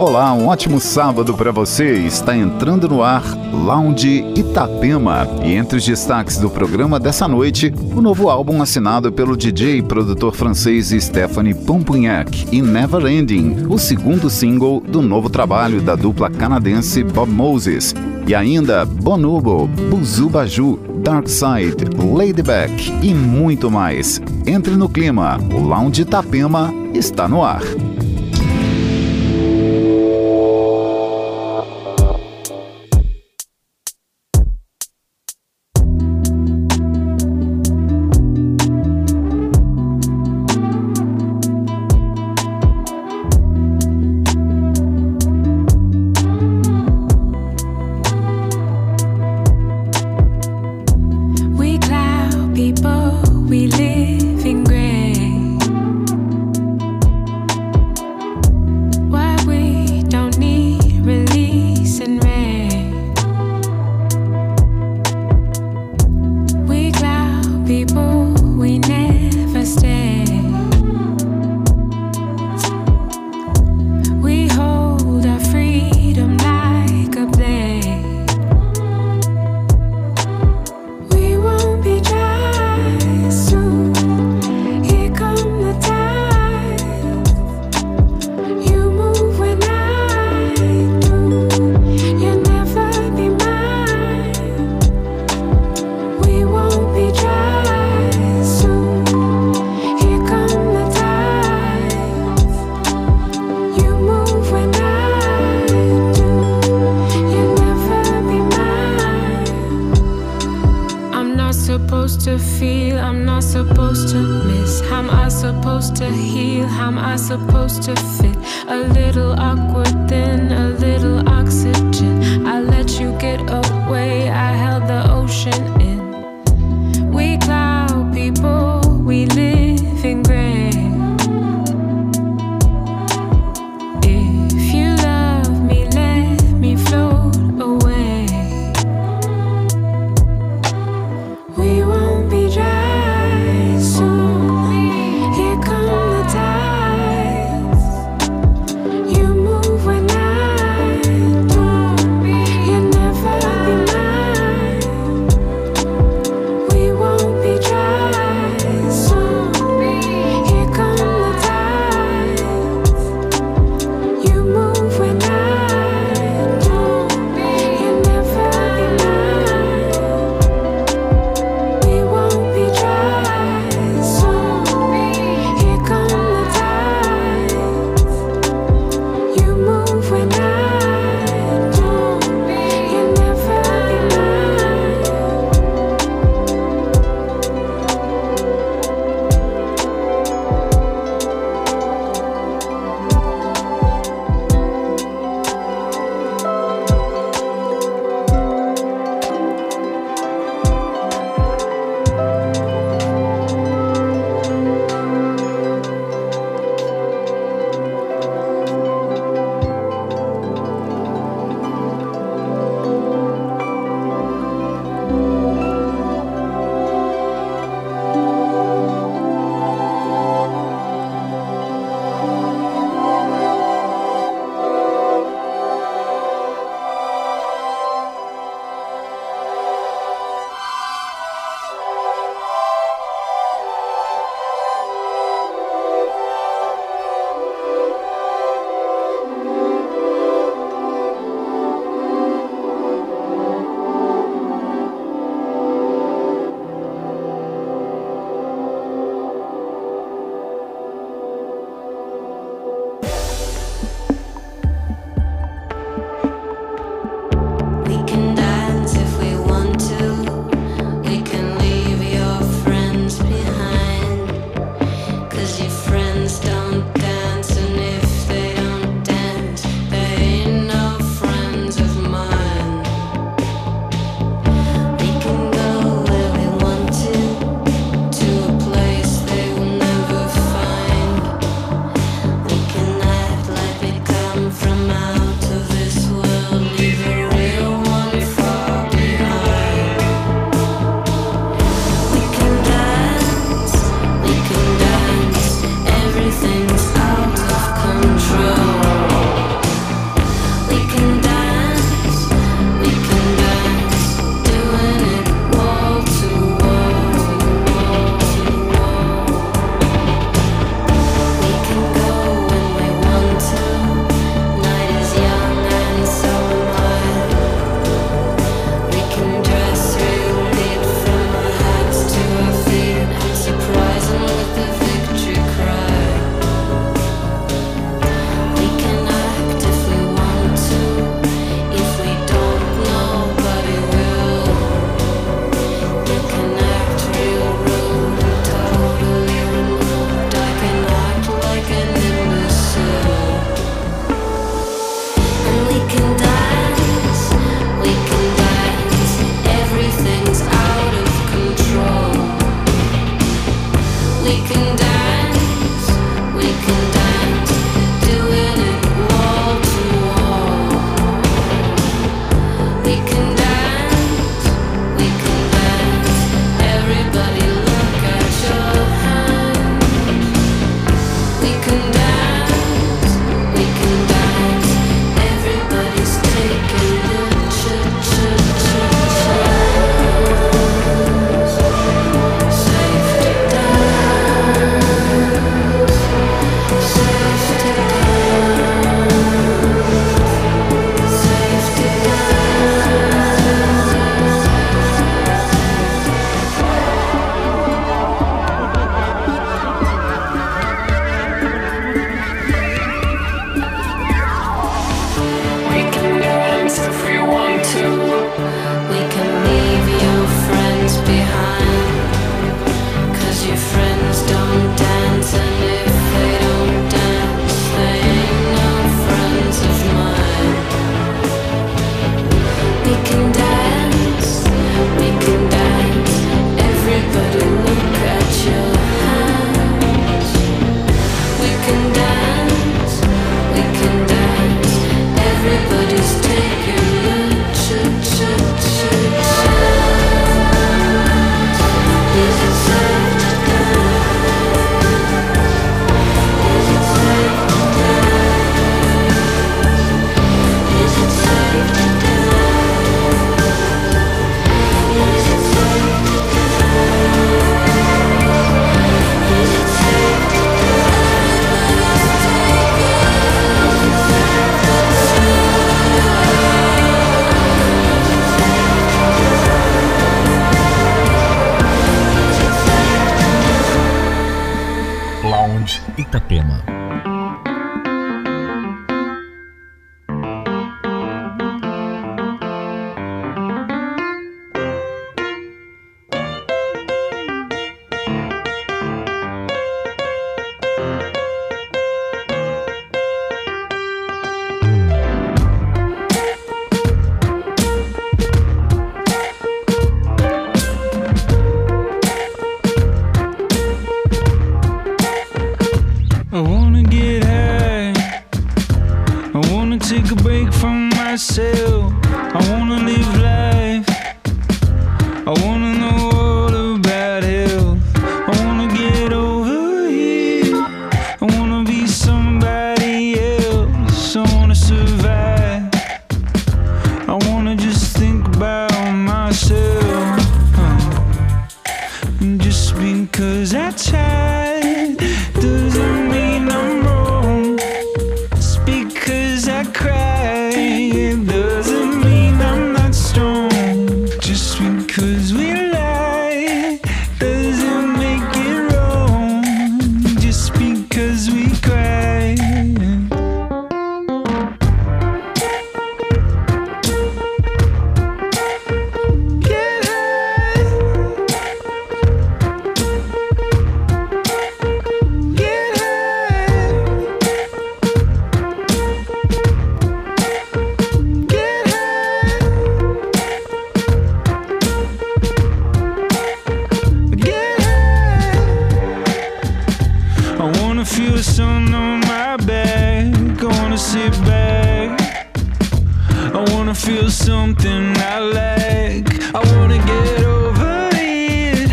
Olá, um ótimo sábado para você. Está entrando no ar Lounge Itapema. E entre os destaques do programa dessa noite, o novo álbum assinado pelo DJ e produtor francês Stephanie Pompugnac e Never Ending, o segundo single do novo trabalho da dupla canadense Bob Moses. E ainda Bonobo, Buzu Baju, Dark Side, Ladyback e muito mais. Entre no clima, o Lounge Itapema está no ar. supposed to feel? I'm not supposed to miss. How am I supposed to heal? How am I supposed to fit? A little awkward, then a little oxygen. I let you get over. wanna feel the sun on my back. I wanna sit back. I wanna feel something I lack. Like. I wanna get over it.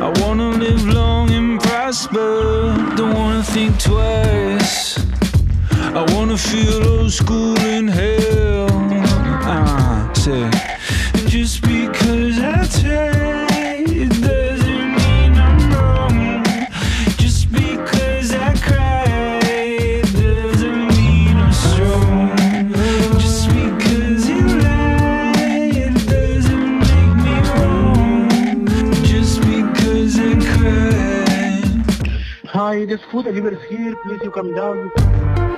I wanna live long and prosper. Don't wanna think twice. I wanna feel old school in hell. Ah, uh, say. There's food everywhere is here. Please, you come down.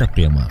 Itapema.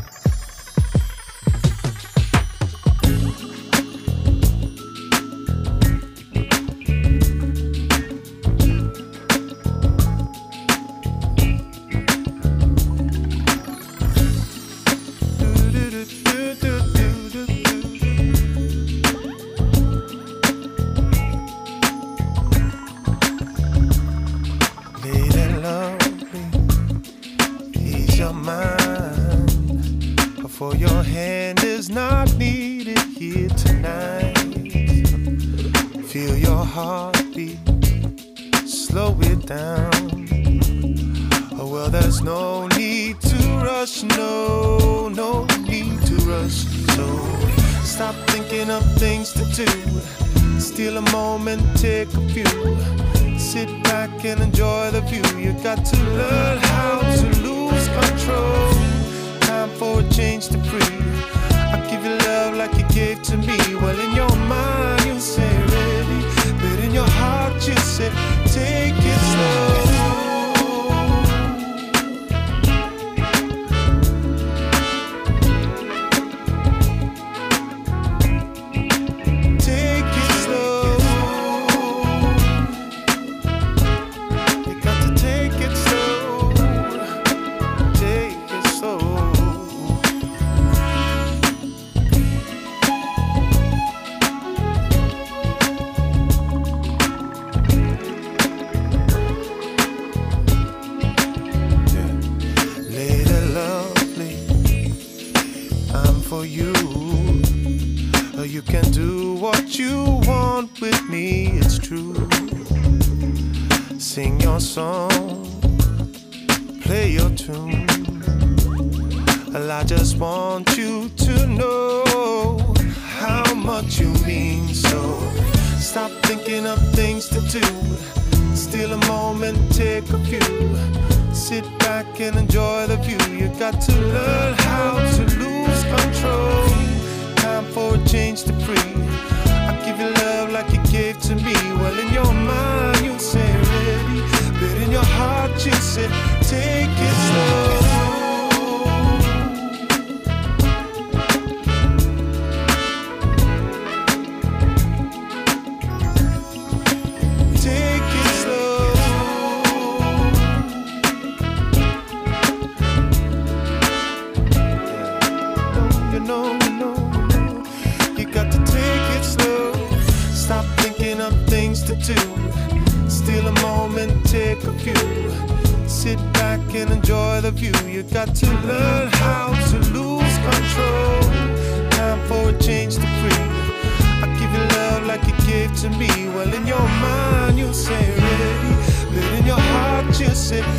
take a few. Sit back and enjoy the view. You got to learn how to lose control. Time for a change to free. I give you love like you gave to me. Well, in your mind, you say ready, but in your heart, you say. can enjoy the view, you got to learn how to lose control. Time for a change to breathe. I give you love like you gave to me. Well, in your mind, you say ready, but in your heart, you say.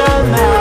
Your mind.